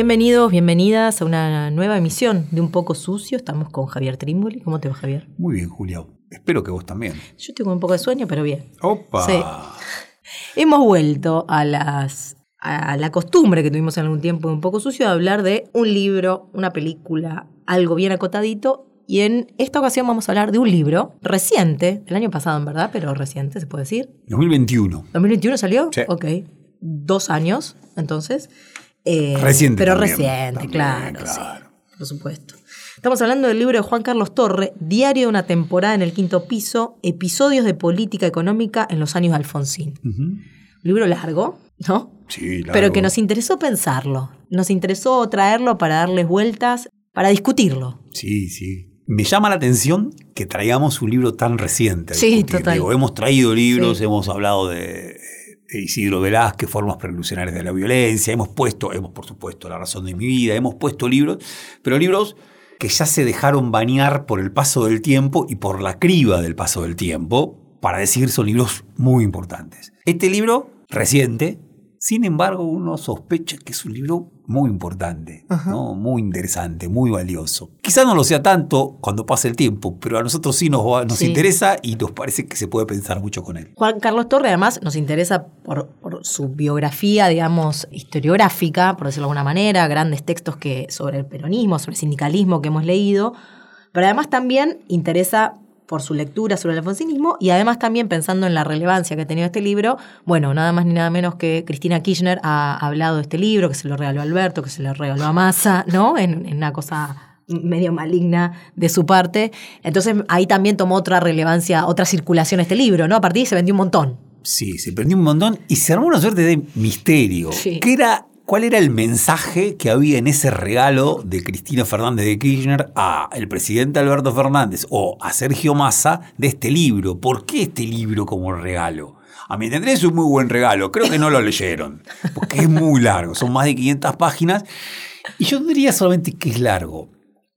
Bienvenidos, bienvenidas a una nueva emisión de Un poco sucio. Estamos con Javier Trimboli. ¿Cómo te va, Javier? Muy bien, Julia. Espero que vos también. Yo tengo un poco de sueño, pero bien. ¡Opa! Sí. Hemos vuelto a las a la costumbre que tuvimos en algún tiempo de Un poco sucio de hablar de un libro, una película, algo bien acotadito. Y en esta ocasión vamos a hablar de un libro reciente, del año pasado en verdad, pero reciente se puede decir. 2021. ¿2021 salió? Sí. Ok. Dos años, entonces. Eh, Reciente Pero también, reciente, también, claro, claro. sí, por supuesto. Estamos hablando del libro de Juan Carlos Torre, Diario de una temporada en el quinto piso, episodios de política económica en los años de Alfonsín. Un libro largo, ¿no? Sí, largo. Pero que nos interesó pensarlo, nos interesó traerlo para darles vueltas, para discutirlo. Sí, sí. Me llama la atención que traigamos un libro tan reciente. Sí, total. Digo, hemos traído libros, Sí. hemos hablado de Isidro Velázquez, Formas Prelusionarias de la Violencia, hemos puesto, hemos por supuesto La Razón de mi Vida, hemos puesto libros, pero libros que ya se dejaron bañar por el paso del tiempo y por la criba del paso del tiempo, para decir son libros muy importantes. Este libro, reciente, sin embargo, uno sospecha que es un libro muy importante, ¿no? muy interesante, muy valioso. Quizás no lo sea tanto cuando pase el tiempo, pero a nosotros sí nos, va- nos Sí. interesa y nos parece que se puede pensar mucho con él. Juan Carlos Torre además nos interesa por, por su biografía, digamos, historiográfica, por decirlo de alguna manera, grandes textos que sobre el peronismo, sobre el sindicalismo que hemos leído, pero además también interesa por su lectura sobre el alfonsinismo y además también pensando en la relevancia que ha tenido este libro, bueno, nada más ni nada menos que Cristina Kirchner ha hablado de este libro, que se lo regaló a Alberto, que se lo regaló a Massa, ¿no? En, en una cosa medio maligna de su parte. Entonces ahí también tomó otra relevancia, otra circulación este libro, ¿no? A partir de ahí se vendió un montón. Sí, se prendió un montón y se armó una suerte de misterio. Sí. ¿Qué era, ¿Cuál era el mensaje que había en ese regalo de Cristina Fernández de Kirchner a el presidente Alberto Fernández o a Sergio Massa de este libro? ¿Por qué este libro como regalo? A mi entender es un muy buen regalo. Creo que no lo leyeron, porque es muy largo. Son más de 500 páginas. Y yo diría solamente que es largo.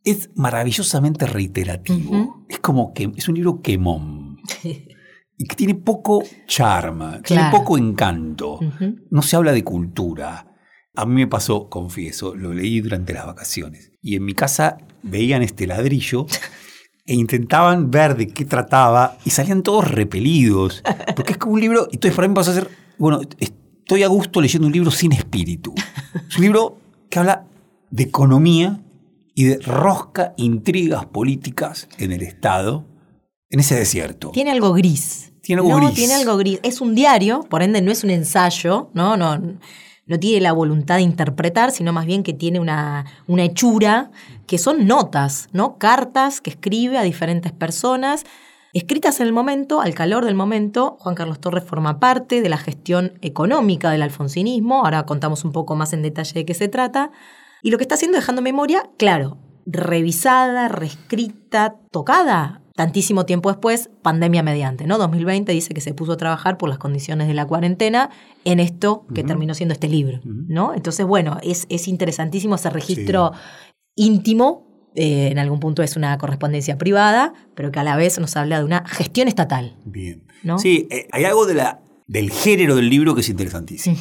Es maravillosamente reiterativo. Es como que es un libro quemón. Y que tiene poco charma, tiene poco encanto. No se habla de cultura. A mí me pasó, confieso, lo leí durante las vacaciones. Y en mi casa veían este ladrillo e intentaban ver de qué trataba y salían todos repelidos. Porque es como un libro. y Entonces, para mí me pasó a ser. Bueno, estoy a gusto leyendo un libro sin espíritu. Es un libro que habla de economía y de rosca intrigas políticas en el Estado, en ese desierto. Tiene algo gris. Tiene algo no, gris. tiene algo gris. Es un diario, por ende no es un ensayo, ¿no? No, no tiene la voluntad de interpretar, sino más bien que tiene una, una hechura, que son notas, ¿no? Cartas que escribe a diferentes personas, escritas en el momento, al calor del momento. Juan Carlos Torres forma parte de la gestión económica del alfonsinismo. Ahora contamos un poco más en detalle de qué se trata. Y lo que está haciendo dejando memoria, claro, revisada, reescrita, tocada. Tantísimo tiempo después, pandemia mediante, ¿no? 2020 dice que se puso a trabajar por las condiciones de la cuarentena en esto que terminó siendo este libro, ¿no? Entonces, bueno, es, es interesantísimo ese registro íntimo, eh, en algún punto es una correspondencia privada, pero que a la vez nos habla de una gestión estatal. Bien. ¿No? Sí, eh, hay algo de la, del género del libro que es interesantísimo.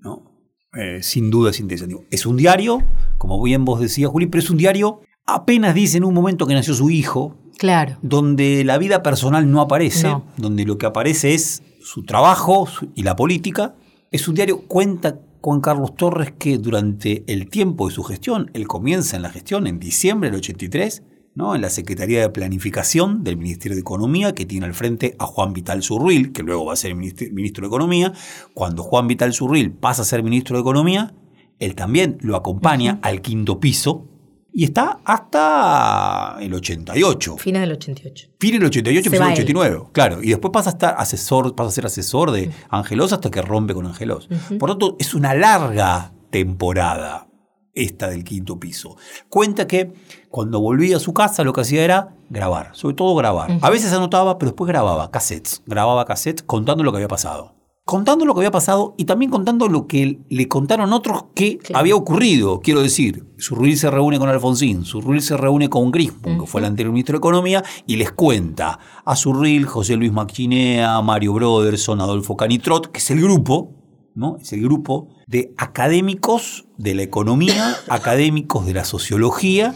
¿no? Eh, sin duda es interesante. Es un diario, como bien vos decías, Juli, pero es un diario, apenas dice en un momento que nació su hijo, Claro. donde la vida personal no aparece, No. donde lo que aparece es su trabajo y la política. Es un diario, cuenta Juan Carlos Torres que durante el tiempo de su gestión, él comienza en la gestión en diciembre del 83, ¿no? en la Secretaría de Planificación del Ministerio de Economía, que tiene al frente a Juan Vital Zurril, que luego va a ser ministro, ministro de Economía. Cuando Juan Vital Zurril pasa a ser ministro de Economía, él también lo acompaña al quinto piso, Y está hasta el 88. Fines del 88. Fin del 88, Se fin va del él. 89. Claro. Y después pasa a estar asesor, pasa a ser asesor de Angelos hasta que rompe con Angelos. Por lo tanto, es una larga temporada esta del quinto piso. Cuenta que cuando volvía a su casa lo que hacía era grabar, sobre todo grabar. A veces anotaba, pero después grababa cassettes. Grababa cassettes contando lo que había pasado. Contando lo que había pasado y también contando lo que le contaron otros que Claro. había ocurrido. Quiero decir, Surruil se reúne con Alfonsín, Surruil se reúne con Grispun, que fue el anterior ministro de Economía, y les cuenta a Surruil, José Luis Machinea, Mario Broderson, Adolfo Canitrot, que es el grupo, ¿no? Es el grupo de académicos de la economía, académicos de la sociología,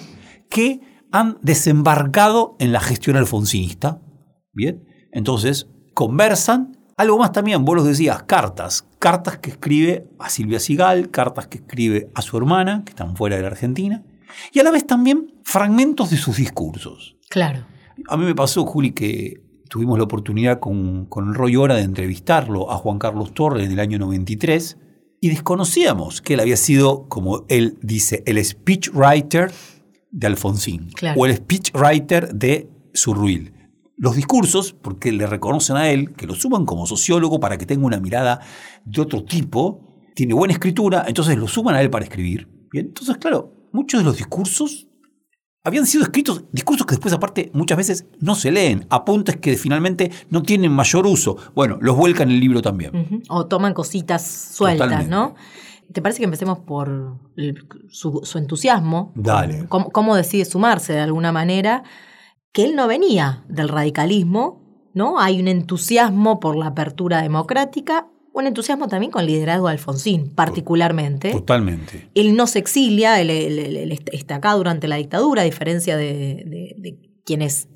que han desembarcado en la gestión alfonsinista. Bien, entonces conversan. Algo más también, vos los decías, cartas. Cartas que escribe a Silvia Sigal, cartas que escribe a su hermana, que están fuera de la Argentina, y a la vez también fragmentos de sus discursos. Claro. A mí me pasó, Juli, que tuvimos la oportunidad con, con Roy Hora de entrevistarlo a Juan Carlos Torres en el año 93 y desconocíamos que él había sido, como él dice, el speechwriter de Alfonsín Claro. o el speechwriter de Surruil. Los discursos, porque le reconocen a él, que lo suman como sociólogo para que tenga una mirada de otro tipo, tiene buena escritura, entonces lo suman a él para escribir. Bien, entonces, claro, muchos de los discursos habían sido escritos, discursos que después aparte muchas veces no se leen, apuntes que finalmente no tienen mayor uso. Bueno, los vuelca en el libro también. O toman cositas sueltas, Totalmente. ¿no? ¿Te parece que empecemos por el- su, su entusiasmo? Dale. Cómo, cómo decide sumarse de alguna manera? Que él no venía del radicalismo, ¿no? Hay un entusiasmo por la apertura democrática, un entusiasmo también con el liderazgo de Alfonsín, particularmente. Totalmente. Él no se exilia, él, él- él- él está acá durante la dictadura, a diferencia de, de- de quienes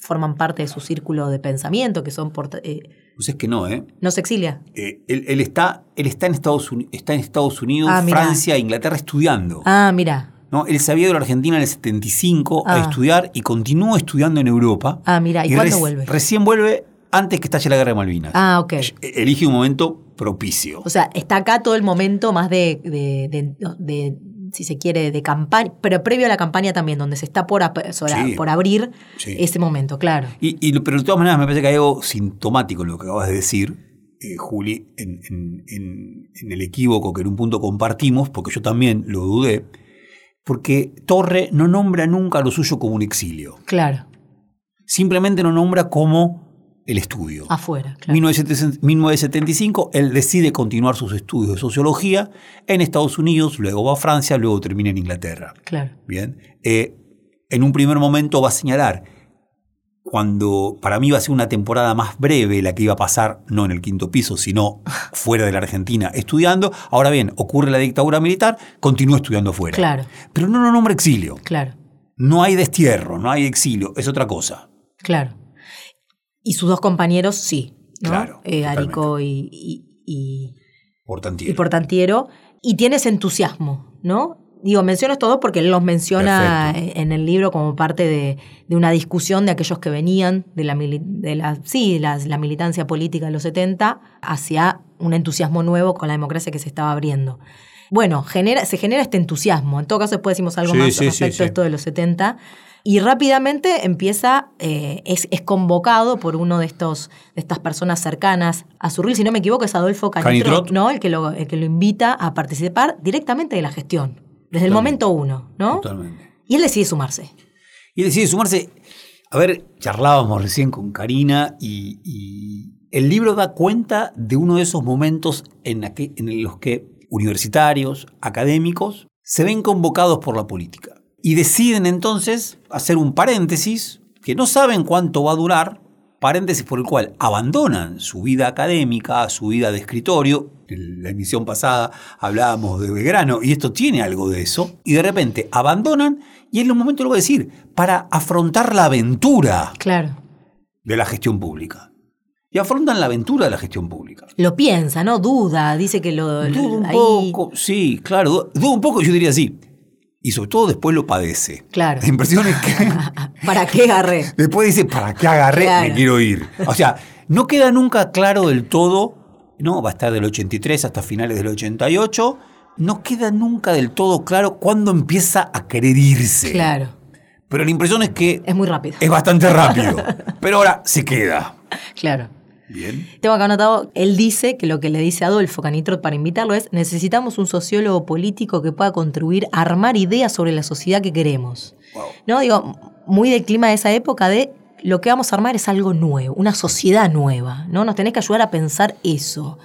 forman parte de su círculo de pensamiento, que son... porta- eh, Pues es que no, ¿eh? no se exilia. Eh, él, él está, él está, en Estados está en Estados Unidos, Ah. Francia, Inglaterra estudiando. Ah, mira. ¿No? Él se había ido a la Argentina en el 75 a Ah. estudiar y continúa estudiando en Europa. Ah, mira, ¿y cuándo vuelve? Recién vuelve antes que estalle la guerra de Malvinas. Ah, ok. Elige un momento propicio. O sea, está acá todo el momento más de, de- de- de, si se quiere, de campaña, pero previo a la campaña también, donde se está por, ap- sobre- Sí. por abrir Sí. ese momento, claro. Y, y- pero de todas maneras me parece que hay algo sintomático en lo que acabas de decir, eh, Juli, en, en- en- en el equívoco que en un punto compartimos, porque yo también lo dudé, porque Torre no nombra nunca lo suyo como un exilio, Claro, simplemente lo nombra como el estudio. afuera, claro. 1970 1975, él decide continuar sus estudios de sociología en Estados Unidos, luego va a Francia, luego termina en Inglaterra. Claro. Bien. Eh, en un primer momento va a señalar cuando para mí va a ser una temporada más breve la que iba a pasar, no en el quinto piso, sino fuera de la Argentina, estudiando. Ahora bien, ocurre la dictadura militar, continúa estudiando fuera. Claro. Pero no lo nombra exilio. Claro, No hay destierro, no hay exilio, es otra cosa. claro. Y sus dos compañeros, sí. ¿no? Claro, Eh. Arico y, y- y- Por y tantiero. Portantiero. Y tiene ese entusiasmo, ¿no? Digo, menciono estos dos porque él los menciona Perfecto. en el libro como parte de, de una discusión de aquellos que venían de la, de la, sí, la, la militancia política de los 70 hacia un entusiasmo nuevo con la democracia que se estaba abriendo. Bueno, genera, se genera este entusiasmo. En todo caso, después decimos algo Sí, más sí, respecto sí, a esto de los 70. Y rápidamente empieza, eh, es, es convocado por uno de estos de estas personas cercanas a Surril, si no me equivoco, es Adolfo Canitrot. ¿no? El que, lo, el que lo invita a participar directamente de la gestión, desde el momento uno, ¿no? Totalmente. Y él decide sumarse. Y decide sumarse. A ver, charlábamos recién con Karina y, y el libro da cuenta de uno de esos momentos en, en los que universitarios, académicos, se ven convocados por la política. Y deciden entonces hacer un paréntesis que no saben cuánto va a durar, paréntesis por el cual abandonan su vida académica, su vida de escritorio. En la emisión pasada hablábamos de Belgrano y esto tiene algo de eso. Y de repente abandonan y en un momento lo voy a decir, para afrontar la aventura Claro. de la gestión pública. Y afrontan la aventura de la gestión pública. Lo piensa, ¿no? Duda, dice que lo. Duda un ahí- poco, sí, claro, du- duda un poco, yo diría sí. Y sobre todo después lo padece. Claro. La impresión es que ¿Para qué agarré? después dice, ¿para qué agarré? Claro. Me quiero ir. O sea, no queda nunca claro del todo, no, va a estar del 83 hasta finales del 88, no queda nunca del todo claro cuándo empieza a querer irse. Claro. Pero la impresión es que Es muy rápido. es bastante rápido. Pero ahora se queda. Claro. Bien. Tengo acá anotado, él dice que lo que le dice Adolfo Canitrot para invitarlo es, necesitamos un sociólogo político que pueda contribuir a armar ideas sobre la sociedad que queremos. Wow. ¿No? Digo, muy del clima de esa época de lo que vamos a armar es algo nuevo, una sociedad nueva, ¿no? Nos tenés que ayudar a pensar eso.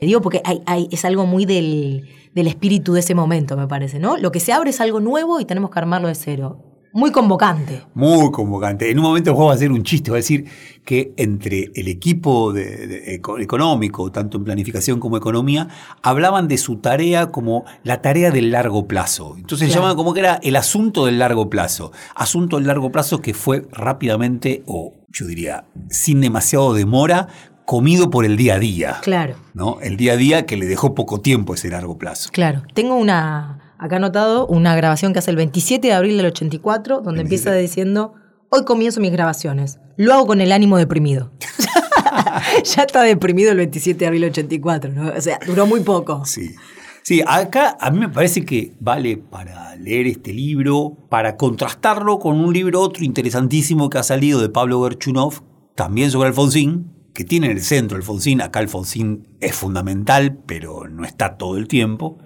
Digo, porque hay, hay- es algo muy del, del espíritu de ese momento, me parece, ¿no? Lo que se abre es algo nuevo y tenemos que armarlo de cero. Muy convocante. Muy convocante. En un momento el juego va a hacer un chiste, va a decir que entre el equipo de- de- eco- económico, tanto en planificación como economía, hablaban de su tarea como la tarea del largo plazo. Entonces Claro. llamaban como que era el asunto del largo plazo. Asunto del largo plazo que fue rápidamente, o yo diría, sin demasiado demora, comido por el día a día. Claro. ¿no? El día a día que le dejó poco tiempo ese largo plazo. Claro. Tengo una, acá anotado, una grabación que hace el 27 de abril del 84, donde empieza diciendo, hoy comienzo mis grabaciones. Lo hago con el ánimo deprimido. ya está deprimido el 27 de abril del 84, ¿no? O sea, duró muy poco. Sí. Sí, acá a mí me parece que vale para leer este libro, para contrastarlo con un libro otro interesantísimo que ha salido de Pablo Gerchunov, también sobre Alfonsín, que tiene en el centro Alfonsín, acá Alfonsín es fundamental, pero no está todo el tiempo,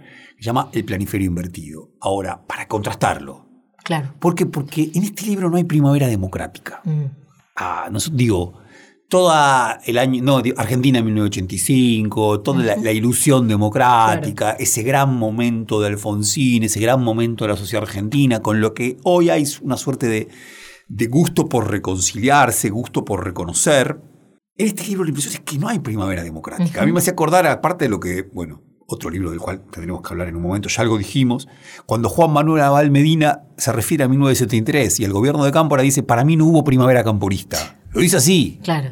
se llama El planiferio invertido. Ahora, para contrastarlo, Claro. ¿por qué? Porque en este libro no hay primavera democrática. Mm. Ah, no digo, toda el año, no, Argentina en 1985, toda la, la ilusión democrática, ese gran momento de Alfonsín, ese gran momento de la sociedad argentina, con lo que hoy hay una suerte de, de gusto por reconciliarse, gusto por reconocer. En este libro la impresión es que no hay primavera democrática. A mí me hace acordar, aparte de lo que, bueno, otro libro del cual tendremos que hablar en un momento, ya algo dijimos, cuando Juan Manuel Abal Medina se refiere a 1973 y el gobierno de Cámpora dice, para mí no hubo primavera camporista. Lo dice así, Claro.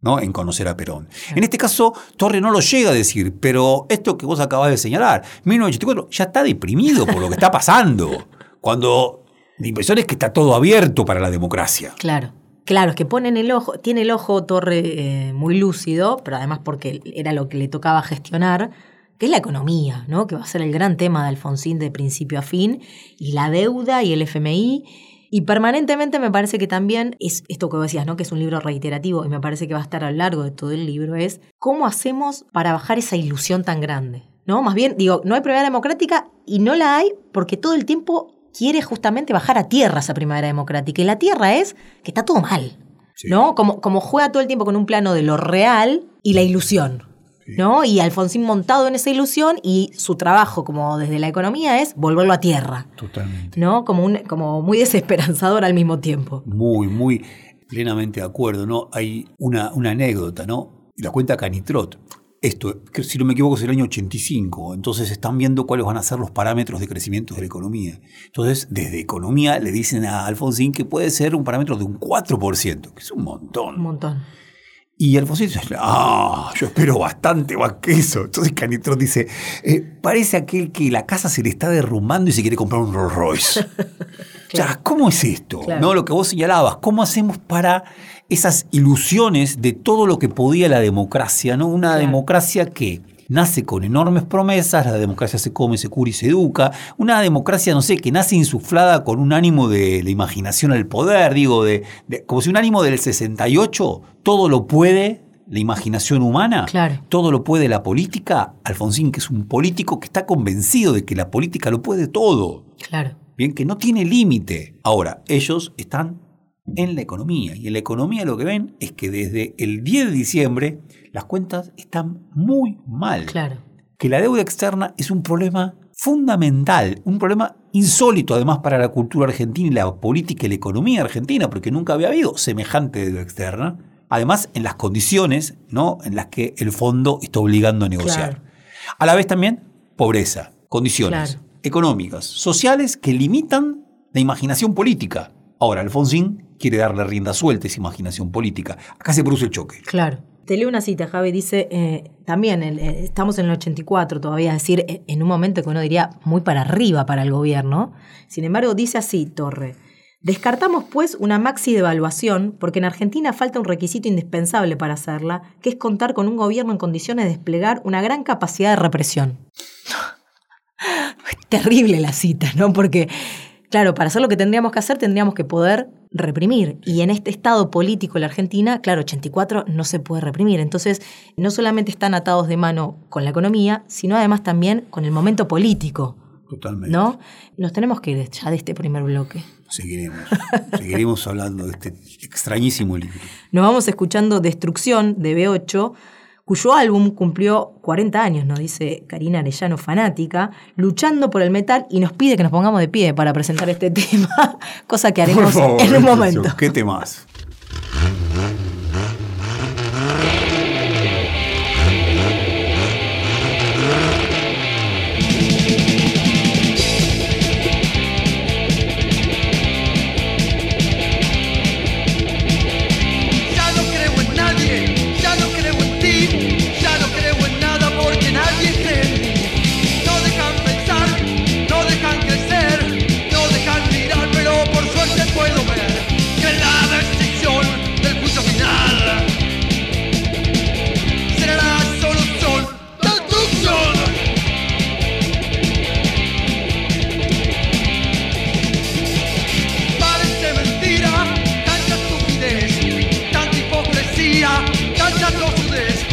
¿no? En conocer a Perón. En este caso, Torre no lo llega a decir, pero esto que vos acabás de señalar, 1984, ya está deprimido por lo que está pasando. Cuando la impresión es que está todo abierto para la democracia. Claro. Claro, es que ponen el ojo, tiene el ojo Torre eh, muy lúcido, pero además porque era lo que le tocaba gestionar, que es la economía, ¿no? Que va a ser el gran tema de Alfonsín de principio a fin, y la deuda y el FMI. Y permanentemente me parece que también es esto que decías, ¿no? Que es un libro reiterativo y me parece que va a estar a lo largo de todo el libro, es cómo hacemos para bajar esa ilusión tan grande. ¿No? Más bien, digo, no hay primavera democrática y no la hay porque todo el tiempo quiere justamente bajar a tierra esa primavera democrática. Y la tierra es que está todo mal. Sí. ¿No? Como, como juega todo el tiempo con un plano de lo real y la ilusión. ¿No? Y Alfonsín montado en esa ilusión y su trabajo como desde la economía es volverlo a tierra. Totalmente. ¿No? Como, un, como muy desesperanzador al mismo tiempo. Muy, muy plenamente de acuerdo, ¿no? Hay una, una anécdota, ¿no? La cuenta Canitrot. Esto, si no me equivoco, es el año 85. Entonces están viendo cuáles van a ser los parámetros de crecimiento de la economía. Entonces, desde economía le dicen a Alfonsín que puede ser un parámetro de un 4%, que es un montón. Un montón. Y Alfonsín dice, ah, yo espero bastante más que eso. Entonces Canitrot dice, eh, parece aquel que la casa se le está derrumbando y se quiere comprar un Rolls Royce. O sea, ¿cómo es esto? Claro. ¿No? Lo que vos señalabas, ¿cómo hacemos para esas ilusiones de todo lo que podía la democracia? ¿no? Una Claro. democracia que nace con enormes promesas, la democracia se come, se cura y se educa. Una democracia, no sé, que nace insuflada con un ánimo de la imaginación al poder, digo, de, de- como si un ánimo del 68 todo lo puede la imaginación humana, Claro. todo lo puede la política. Alfonsín, que es un político que está convencido de que la política lo puede todo. Claro. Bien, que no tiene límite. Ahora, ellos están en la economía. Y en la economía lo que ven es que desde el 10 de diciembre las cuentas están muy mal. Claro. Que la deuda externa es un problema fundamental, un problema insólito además para la cultura argentina y la política y la economía argentina, porque nunca había habido semejante deuda externa. Además, en las condiciones ¿no? en las que el fondo está obligando a negociar. Claro. A la vez también, pobreza, condiciones Claro. económicas, sociales que limitan la imaginación política. Ahora, Alfonsín quiere darle rienda suelta a esa imaginación política. Acá se produce el choque. Claro. Te leo una cita, Javi, dice, eh, también eh, estamos en el 84 todavía, es decir, eh, en un momento que uno diría muy para arriba para el gobierno. Sin embargo, dice así, Torre, descartamos pues una maxi devaluación porque en Argentina falta un requisito indispensable para hacerla, que es contar con un gobierno en condiciones de desplegar una gran capacidad de represión. Terrible la cita, ¿no? Porque, claro, para hacer lo que tendríamos que hacer, tendríamos que poder reprimir. Y en este estado político la Argentina, claro, 84 no se puede reprimir. Entonces, no solamente están atados de mano con la economía, sino además también con el momento político. Totalmente. ¿No? Nos tenemos que ir ya de este primer bloque. Seguiremos. Seguiremos hablando de este extrañísimo libro. Nos vamos escuchando Destrucción de B8 cuyo álbum cumplió 40 años, nos dice Karina Arellano, fanática, luchando por el metal y nos pide que nos pongamos de pie para presentar este tema, cosa que haremos en un momento. ¿Qué temas? Sonido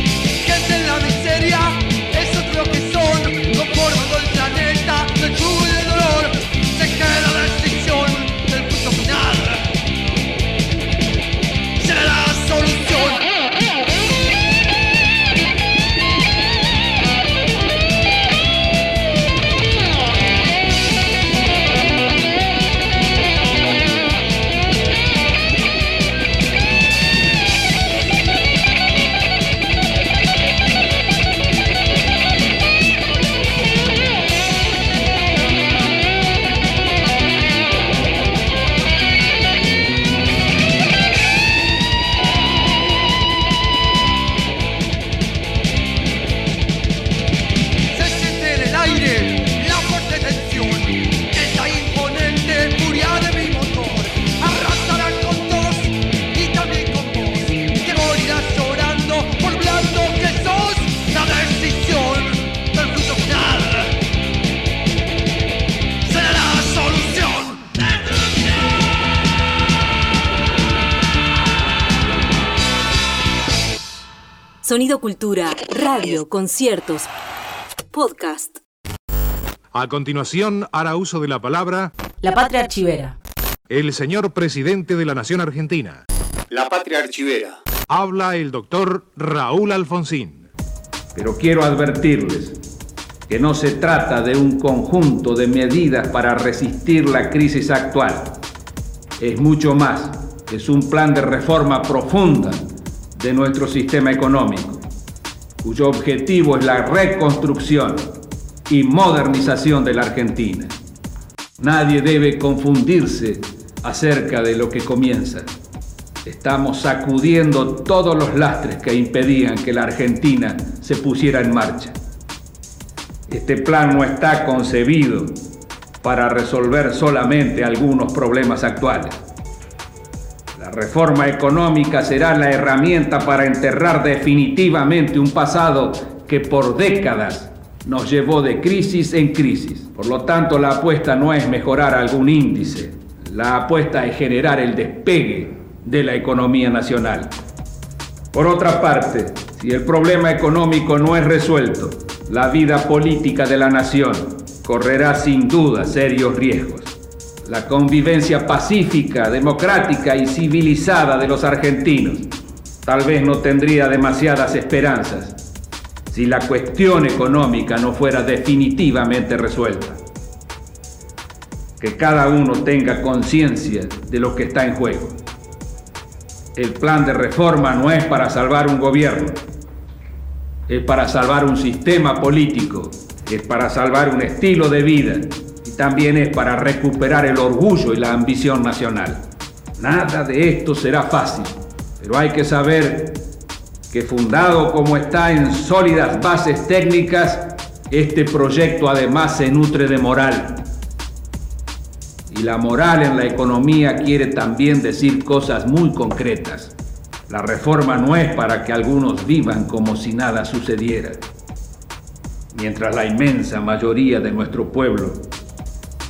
radio, conciertos, podcast. A continuación hará uso de la palabra La Patria Archivera. el señor presidente de la Nación Argentina. La Patria Archivera. Habla el doctor Raúl Alfonsín. Pero quiero advertirles que no se trata de un conjunto de medidas para resistir la crisis actual. Es mucho más. Es un plan de reforma profunda de nuestro sistema económico, cuyo objetivo es la reconstrucción y modernización de la Argentina. Nadie debe confundirse acerca de lo que comienza. Estamos sacudiendo todos los lastres que impedían que la Argentina se pusiera en marcha. Este plan no está concebido para resolver solamente algunos problemas actuales reforma económica será la herramienta para enterrar definitivamente un pasado que por décadas nos llevó de crisis en crisis. Por lo tanto, la apuesta no es mejorar algún índice, la apuesta es generar el despegue de la economía nacional. Por otra parte, si el problema económico no es resuelto, la vida política de la nación correrá sin duda serios riesgos la convivencia pacífica, democrática y civilizada de los argentinos. Tal vez no tendría demasiadas esperanzas si la cuestión económica no fuera definitivamente resuelta. Que cada uno tenga conciencia de lo que está en juego. El plan de reforma no es para salvar un gobierno, es para salvar un sistema político, es para salvar un estilo de vida también es para recuperar el orgullo y la ambición nacional. Nada de esto será fácil, pero hay que saber que fundado como está en sólidas bases técnicas, este proyecto además se nutre de moral. Y la moral en la economía quiere también decir cosas muy concretas. La reforma no es para que algunos vivan como si nada sucediera. mientras la inmensa mayoría de nuestro pueblo,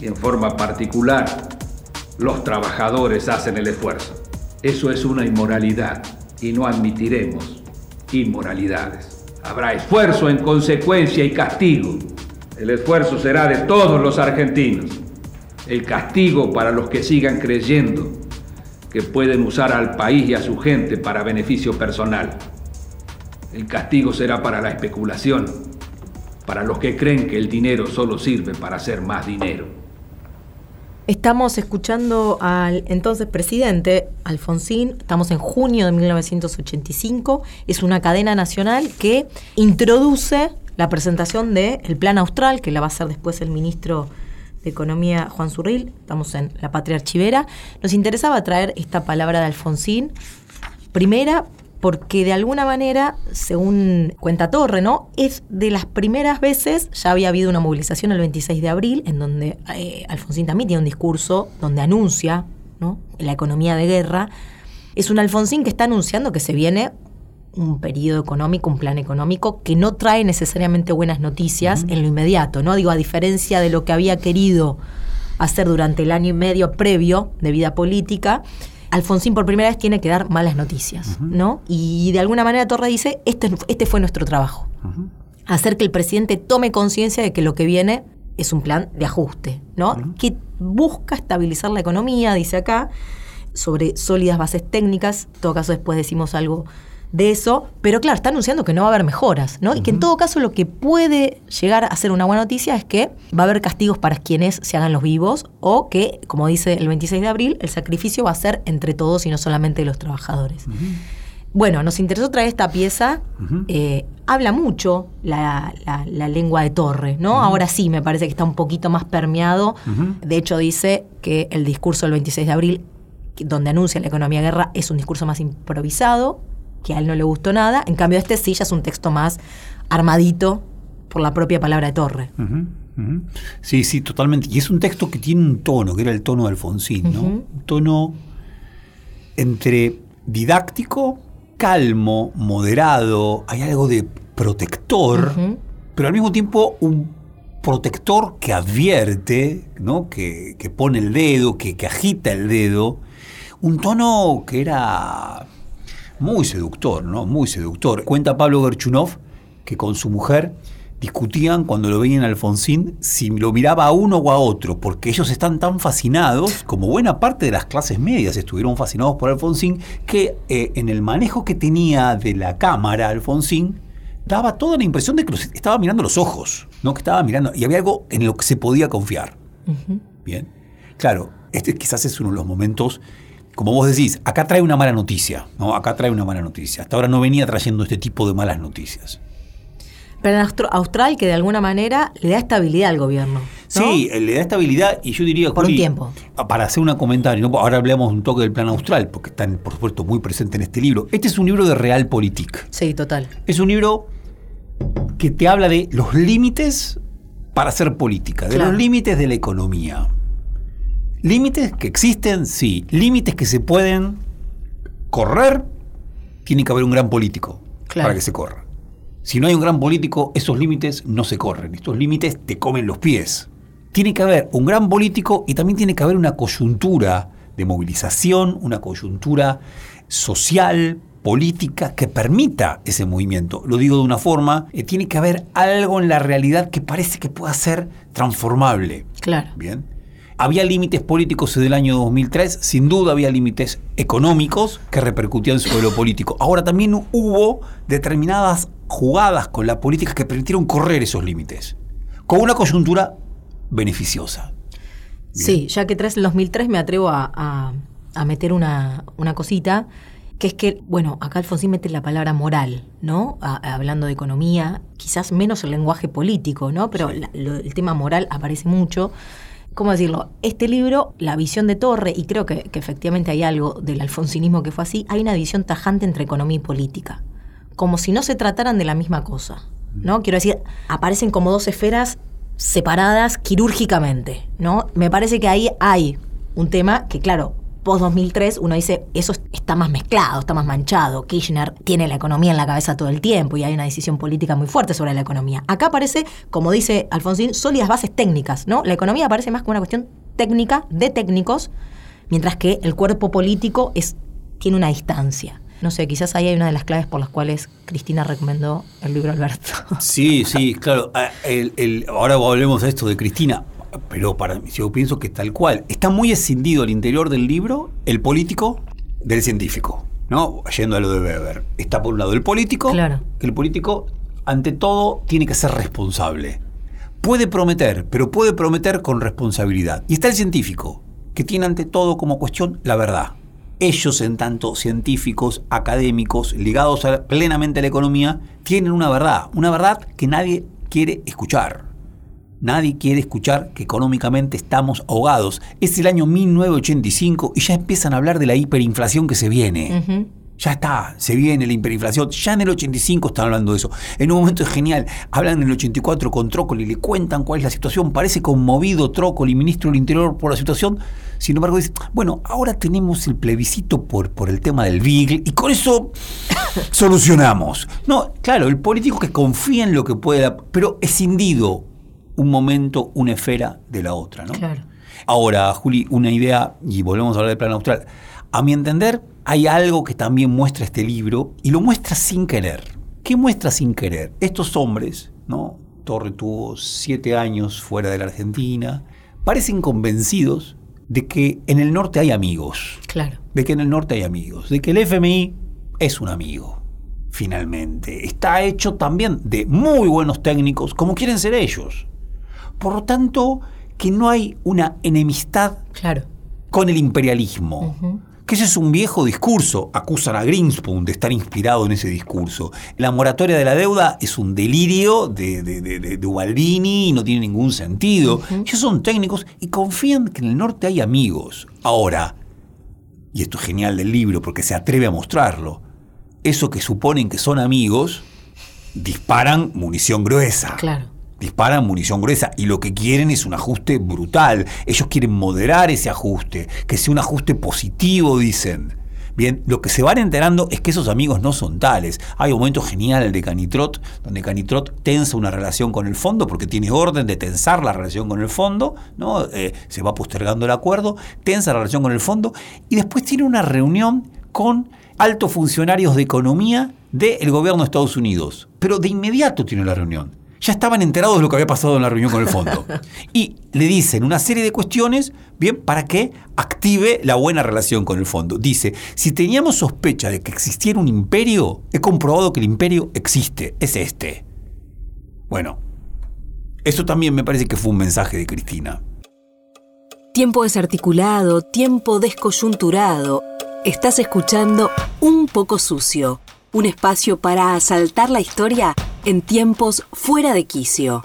y en forma particular los trabajadores, hacen el esfuerzo. Eso es una inmoralidad y no admitiremos inmoralidades. Habrá esfuerzo en consecuencia y castigo. El esfuerzo será de todos los argentinos. El castigo para los que sigan creyendo que pueden usar al país y a su gente para beneficio personal. El castigo será para la especulación, para los que creen que el dinero solo sirve para hacer más dinero. Estamos escuchando al entonces presidente Alfonsín, estamos en junio de 1985, es una cadena nacional que introduce la presentación del Plan Austral, que la va a hacer después el ministro de Economía Juan Zurril, estamos en la Patria Archivera. Nos interesaba traer esta palabra de Alfonsín, primera porque de alguna manera, según cuenta Torre, ¿no? Es de las primeras veces, ya había habido una movilización el 26 de abril, en donde eh, Alfonsín también tiene un discurso donde anuncia ¿no? la economía de guerra. Es un Alfonsín que está anunciando que se viene un periodo económico, un plan económico que no trae necesariamente buenas noticias en lo inmediato, ¿no? Digo, a diferencia de lo que había querido hacer durante el año y medio previo de vida política, Alfonsín por primera vez tiene que dar malas noticias, ¿no? Y de alguna manera Torre dice, este, este fue nuestro trabajo. Hacer que el presidente tome conciencia de que lo que viene es un plan de ajuste, ¿no? Que busca estabilizar la economía, dice acá, sobre sólidas bases técnicas. En todo caso, después decimos algo de eso, pero claro, está anunciando que no va a haber mejoras, ¿no? Y que en todo caso lo que puede llegar a ser una buena noticia es que va a haber castigos para quienes se hagan los vivos o que, como dice el 26 de abril, el sacrificio va a ser entre todos y no solamente los trabajadores. Bueno, nos interesó traer esta pieza. eh, habla mucho la, la- la lengua de Torre, ¿no? Ahora sí, me parece que está un poquito más permeado. De hecho, dice que el discurso del 26 de abril, donde anuncia la economía guerra, es un discurso más improvisado, que a él no le gustó nada. En cambio, este sí ya es un texto más armadito por la propia palabra de Torre. Sí, sí, totalmente. Y es un texto que tiene un tono, que era el tono de Alfonsín, ¿no? Un tono entre didáctico, calmo, moderado, hay algo de protector, pero al mismo tiempo un protector que advierte, ¿no? que, que pone el dedo, que, que agita el dedo. Un tono que era muy seductor, ¿no? Muy seductor. Cuenta Pablo Gerchunov que con su mujer discutían cuando lo veían a Alfonsín si lo miraba a uno o a otro, porque ellos están tan fascinados, como buena parte de las clases medias estuvieron fascinados por Alfonsín, que eh, en el manejo que tenía de la cámara Alfonsín, daba toda la impresión de que los estaba mirando los ojos, ¿no? Que estaba mirando, y había algo en lo que se podía confiar. Bien. Claro, este quizás es uno de los momentos, como vos decís, acá trae una mala noticia, ¿no? Acá trae una mala noticia. Hasta ahora no venía trayendo este tipo de malas noticias. Pero en Austral que de alguna manera le da estabilidad al gobierno. ¿no? Sí, eh, le da estabilidad y yo diría, Por un tiempo. ah, Para hacer un comentario, ¿no? ahora hablamos un toque del plan austral, porque están, por supuesto, muy presente en este libro. Este es un libro de Realpolitik. Sí, total. Es un libro que te habla de los límites para hacer política, de Claro. los límites de la economía. Límites que existen, sí. Límites que se pueden correr, tiene que haber un gran político Claro. para que se corra. Si no hay un gran político, esos límites no se corren. Estos límites te comen los pies. Tiene que haber un gran político y también tiene que haber una coyuntura de movilización, una coyuntura social, política, que permita ese movimiento. Lo digo de una forma, eh, tiene que haber algo en la realidad que parece que pueda ser transformable. Claro. Bien. Había límites políticos desde el año 2003, sin duda había límites económicos que repercutían sobre lo político. Ahora también hubo determinadas jugadas con la política que permitieron correr esos límites, con una coyuntura beneficiosa. Sí, ya que traes el 2003 me atrevo a, a- a meter una, una cosita, que es que, bueno, acá Alfonsín mete la palabra moral, ¿no? A- hablando de economía, quizás menos el lenguaje político, ¿no? Pero la- lo- el tema moral aparece mucho. ¿Cómo decirlo? Este libro, la visión de Torre, y creo que, efectivamente hay algo del alfonsinismo que fue así, hay una división tajante entre economía y política, como si no se trataran de la misma cosa, ¿no? Quiero decir, aparecen como dos esferas separadas quirúrgicamente, ¿no? Me parece que ahí hay un tema que, claro, post-2003 uno dice, eso está más mezclado, está más manchado. Kirchner tiene la economía en la cabeza todo el tiempo y hay una decisión política muy fuerte sobre la economía. Acá aparece, como dice Alfonsín, sólidas bases técnicas, ¿no? La economía aparece más como una cuestión técnica, de técnicos, mientras que el cuerpo político es, tiene una distancia. No sé, quizás ahí hay una de las claves por las cuales Cristina recomendó el libro Alberto. Sí, sí, claro. Ah, el- el- ahora volvemos a esto de Cristina, pero para mí, yo pienso que tal cual. Está muy escindido al interior del libro el político del científico, ¿no? Yendo a lo de Weber. Está por un lado el político, Claro. que el político, ante todo, tiene que ser responsable. Puede prometer, pero puede prometer con responsabilidad. Y está el científico, que tiene ante todo como cuestión la verdad. Ellos, en tanto científicos, académicos, ligados a- plenamente a la economía, tienen una verdad, una verdad que nadie quiere escuchar. Nadie quiere escuchar que económicamente estamos ahogados. Es el año 1985 y ya empiezan a hablar de la hiperinflación que se viene. Ya está, se viene la hiperinflación. Ya en el 85 están hablando de eso. En un momento es genial. Hablan en el 84 con Trócoli, le cuentan cuál es la situación. Parece conmovido Trócoli, ministro del Interior, por la situación. Sin embargo, dice, bueno, ahora tenemos el plebiscito por, por el tema del Beagle y con eso solucionamos. No, claro, el político que confía en lo que puede, pero escindido un momento, una esfera de la otra, ¿no? Claro. Ahora, Juli, una idea, y volvemos a hablar del plan austral. A mi entender, hay algo que también muestra este libro, y lo muestra sin querer. ¿Qué muestra sin querer? Estos hombres, ¿no? Torre tuvo siete años fuera de la Argentina, parecen convencidos de que en el norte hay amigos, Claro. de que en el norte hay amigos, de que el FMI es un amigo, finalmente. Está hecho también de muy buenos técnicos, como quieren ser ellos. Por lo tanto, que no hay una enemistad Claro. con el imperialismo. Que ese es un viejo discurso. Acusan a Greenspoon de estar inspirado en ese discurso. La moratoria de la deuda es un delirio de, de, de, de- Ubaldini y no tiene ningún sentido. Ellos son técnicos y confían que en el norte hay amigos. Ahora, y esto es genial del libro porque se atreve a mostrarlo, eso que suponen que son amigos, disparan munición gruesa Claro. Disparan munición gruesa y lo que quieren es un ajuste brutal. Ellos quieren moderar ese ajuste, que sea un ajuste positivo, dicen. Bien, lo que se van enterando es que esos amigos no son tales. Hay un momento genial de Canitrot, donde Canitrot tensa una relación con el fondo, porque tiene orden de tensar la relación con el fondo, ¿no? Eh, se va postergando el acuerdo, tensa la relación con el fondo, y después tiene una reunión con altos funcionarios de economía del gobierno de Estados Unidos. Pero de inmediato tiene la reunión ya estaban enterados de lo que había pasado en la reunión con el fondo. Y le dicen una serie de cuestiones, bien, para que active la buena relación con el fondo. Dice, si teníamos sospecha de que existiera un imperio, he comprobado que el imperio existe, es este. Bueno, eso también me parece que fue un mensaje de Cristina. Tiempo desarticulado, tiempo descoyunturado. Estás escuchando Un poco sucio, un espacio para asaltar la historia en tiempos fuera de quicio.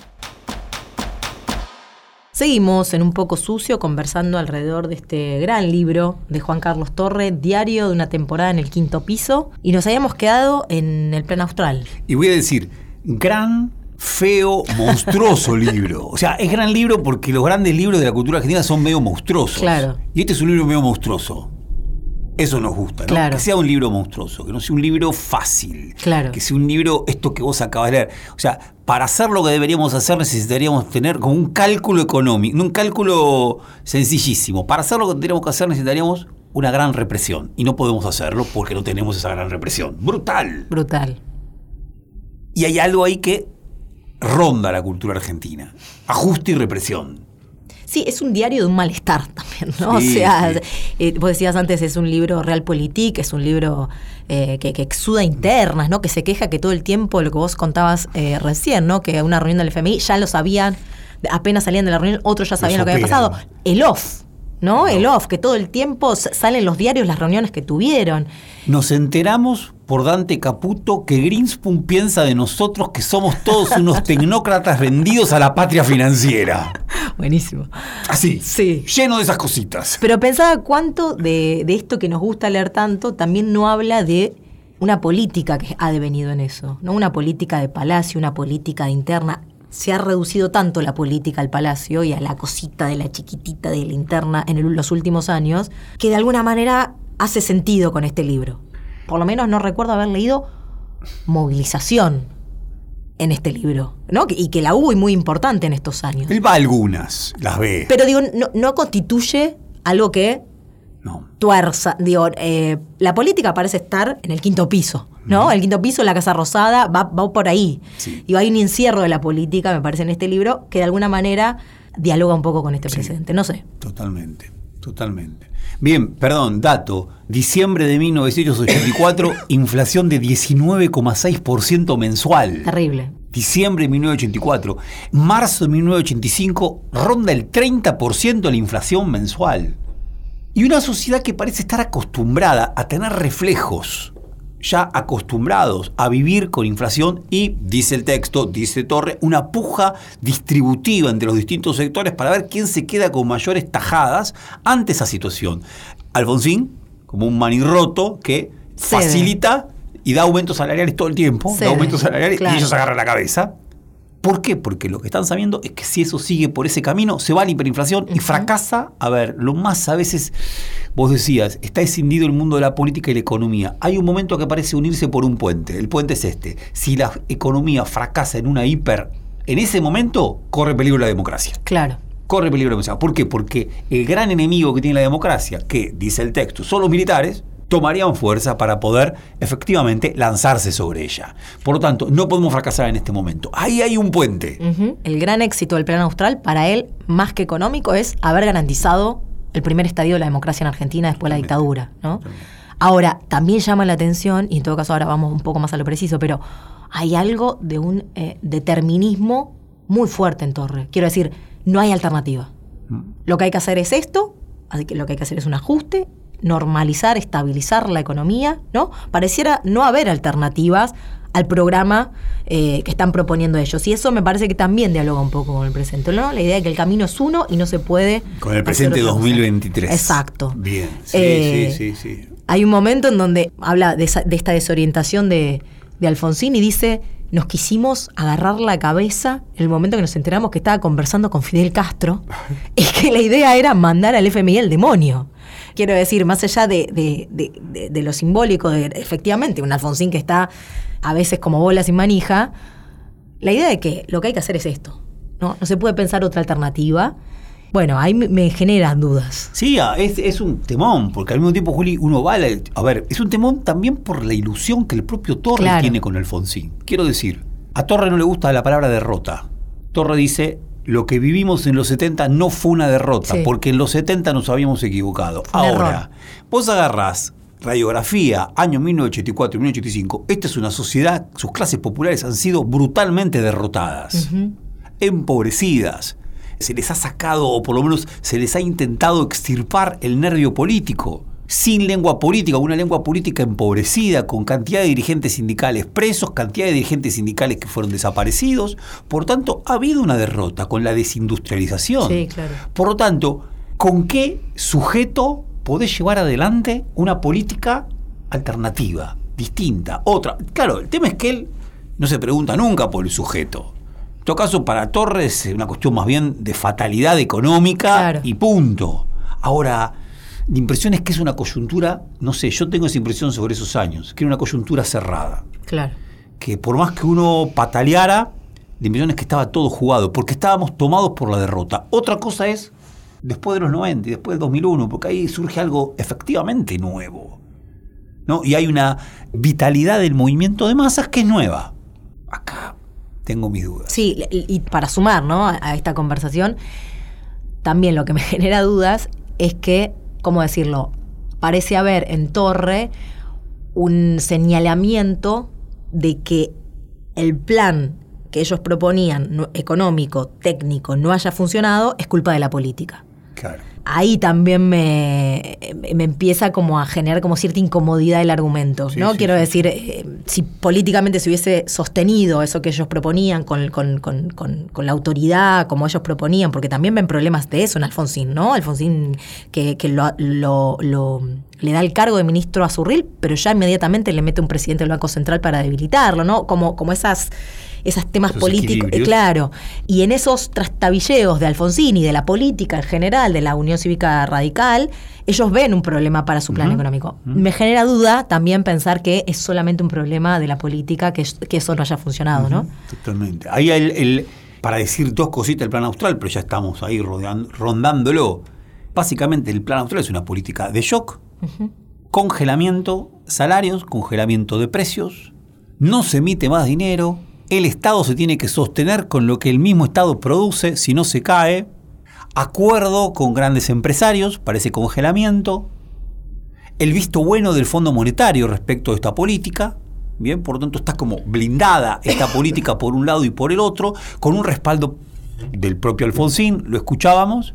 Seguimos en un poco sucio conversando alrededor de este gran libro de Juan Carlos Torre, Diario de una temporada en el quinto piso, y nos habíamos quedado en el plan austral. Y voy a decir, gran, feo, monstruoso libro. O sea, es gran libro porque los grandes libros de la cultura argentina son medio monstruosos. Claro. Y este es un libro medio monstruoso. Eso nos gusta, ¿no? Claro. Que sea un libro monstruoso, que no sea un libro fácil. Claro. Que sea un libro, esto que vos acabas de leer. O sea, para hacer lo que deberíamos hacer necesitaríamos tener como un cálculo económico, un cálculo sencillísimo. Para hacer lo que tendríamos que hacer necesitaríamos una gran represión. Y no podemos hacerlo porque no tenemos esa gran represión. Brutal. Brutal. Y hay algo ahí que ronda la cultura argentina. Ajuste y represión. Sí, es un diario de un malestar también, ¿no? Sí, o sea, sí. eh, vos decías antes, es un libro realpolitik, es un libro eh, que, que exuda internas, ¿no? Que se queja que todo el tiempo, lo que vos contabas eh, recién, ¿no? Que una reunión del FMI ya lo sabían, apenas salían de la reunión, otros ya sabían lo que había pasado. El off, ¿no? El off, que todo el tiempo salen los diarios las reuniones que tuvieron. Nos enteramos por Dante Caputo que Greenspoon piensa de nosotros que somos todos unos tecnócratas vendidos a la patria financiera. Buenísimo. Así. Sí. Lleno de esas cositas. Pero pensaba cuánto de, de esto que nos gusta leer tanto también no habla de una política que ha devenido en eso, ¿no? Una política de palacio, una política de interna. se ha reducido tanto la política al palacio y a la cosita de la chiquitita de linterna en el- los últimos años, que de alguna manera hace sentido con este libro. Por lo menos no recuerdo haber leído movilización en este libro, ¿no? Y que la hubo y muy importante en estos años. Él va a algunas, las ve. Pero digo, no, no constituye algo que no. tuerza. Digo, eh, la política parece estar en el quinto piso, ¿no? El quinto piso, la Casa Rosada, va, va por ahí. Sí. Y hay un encierro de la política, me parece, en este libro, que de alguna manera dialoga un poco con este presente. No sé. Totalmente, totalmente. Bien, perdón, dato. Diciembre de 1984, inflación de 19,6% mensual. Terrible. Diciembre de 1984. Marzo de 1985 ronda el 30% la inflación mensual. Y una sociedad que parece estar acostumbrada a tener reflejos, ya acostumbrados a vivir con inflación y, dice el texto, dice Torre, una puja distributiva entre los distintos sectores para ver quién se queda con mayores tajadas ante esa situación. Alfonsín, como un manirroto que Cede. facilita y da aumentos salariales todo el tiempo, Cede, da aumentos salariales claro. y ellos agarran la cabeza. ¿Por qué? Porque lo que están sabiendo es que si eso sigue por ese camino, se va a la hiperinflación y fracasa. A ver, lo más a veces, vos decías, está escindido el mundo de la política y la economía. Hay un momento que parece unirse por un puente. El puente es este. Si la economía fracasa en una hiper, en ese momento corre peligro la democracia. Claro. Corre peligro la democracia. ¿Por qué? Porque el gran enemigo que tiene la democracia, que dice el texto, son los militares, tomarían fuerza para poder efectivamente lanzarse sobre ella. Por lo tanto, no podemos fracasar en este momento. Ahí hay un puente. El gran éxito del plan austral, para él, más que económico, es haber garantizado el primer estadio de la democracia en Argentina después de la dictadura. ¿no? Ahora, también llama la atención, y en todo caso ahora vamos un poco más a lo preciso, pero hay algo de un eh, determinismo muy fuerte en Torre. Quiero decir, no hay alternativa. Lo que hay que hacer es esto, así que lo que hay que hacer es un ajuste, normalizar, estabilizar la economía, ¿no? Pareciera no haber alternativas al programa eh, que están proponiendo ellos. Y eso me parece que también dialoga un poco con el presente, ¿no? La idea de que el camino es uno y no se puede... Con el presente otra cosa. 2023. Exacto. Bien. Sí, Eh, sí, sí, sí. Hay un momento en donde habla de, esa- de esta desorientación de, de Alfonsín y dice, nos quisimos agarrar la cabeza en el momento que nos enteramos que estaba conversando con Fidel Castro y que la idea era mandar al FMI al demonio. Quiero decir, más allá de, de- de- de- lo simbólico, de efectivamente un Alfonsín que está a veces como bola sin manija, la idea de que lo que hay que hacer es esto. No, no se puede pensar otra alternativa. Bueno, ahí me, generan dudas. Sí, ah, es, es un temón, porque al mismo tiempo, Juli, uno va a la- A ver, es un temón también por la ilusión que el propio Torre Claro. tiene con Alfonsín. Quiero decir, a Torre no le gusta la palabra derrota. Torre dice, lo que vivimos en los 70 no fue una derrota, Sí. porque en los 70 nos habíamos equivocado. Un Ahora, error. vos agarrás radiografía, año 1984 y 1985, esta es una sociedad, sus clases populares han sido brutalmente derrotadas empobrecidas. Se les ha sacado, o por lo menos se les ha intentado extirpar el nervio político. Sin lengua política, una lengua política empobrecida, con cantidad de dirigentes sindicales presos, cantidad de dirigentes sindicales que fueron desaparecidos. Por tanto, ha habido una derrota con la desindustrialización. Sí, claro. Por lo tanto, ¿con qué sujeto podés llevar adelante una política alternativa, distinta, otra? Claro, el tema es que él no se pregunta nunca por el sujeto. En todo caso, para Torres es una cuestión más bien de fatalidad económica Claro. y punto. Ahora, la impresión es que es una coyuntura, no sé, yo tengo esa impresión sobre esos años, que era una coyuntura cerrada Claro. que por más que uno pataleara, la impresión es que estaba todo jugado, porque estábamos tomados por la derrota. Otra cosa es después de los 90 y después del 2001, porque ahí surge algo efectivamente nuevo. ¿no? Y hay una vitalidad del movimiento de masas que es nueva. Acá tengo mis dudas. Sí, y para sumar ¿no? a a esta conversación, también lo que me genera dudas es que, ¿cómo decirlo? Parece haber en Torre un señalamiento de que el plan que ellos proponían, no- económico, técnico, no haya funcionado, es culpa de la política. Claro. Ahí también me, me empieza como a generar como cierta incomodidad el argumento, Sí, ¿no? sí, Quiero sí, decir, eh, si políticamente se hubiese sostenido eso que ellos proponían con, con- con- con- la autoridad, como ellos proponían, porque también ven problemas de eso en Alfonsín, ¿no? Alfonsín que, que lo, lo- lo le da el cargo de ministro a Zurril, pero ya inmediatamente le mete un presidente del Banco Central para debilitarlo, ¿no? Como, como esas, esos temas Esos políticos, eh, claro. Y en esos trastabilleos de Alfonsín y de la política en general, de la Unión Cívica Radical, ellos ven un problema para su plan económico. Me genera duda también pensar que es solamente un problema de la política, que, que eso no haya funcionado, ¿no? Totalmente. Ahí el, el- para decir dos cositas del plan austral, pero ya estamos ahí rodeando- rondándolo. Básicamente el plan austral es una política de shock, congelamiento salarios, congelamiento de precios, no se emite más dinero, el Estado se tiene que sostener con lo que el mismo Estado produce, si no se cae, acuerdo con grandes empresarios para ese congelamiento, el visto bueno del Fondo Monetario respecto a esta política. Bien, por lo tanto está como blindada esta política por un lado y por el otro, con un respaldo del propio Alfonsín, lo escuchábamos,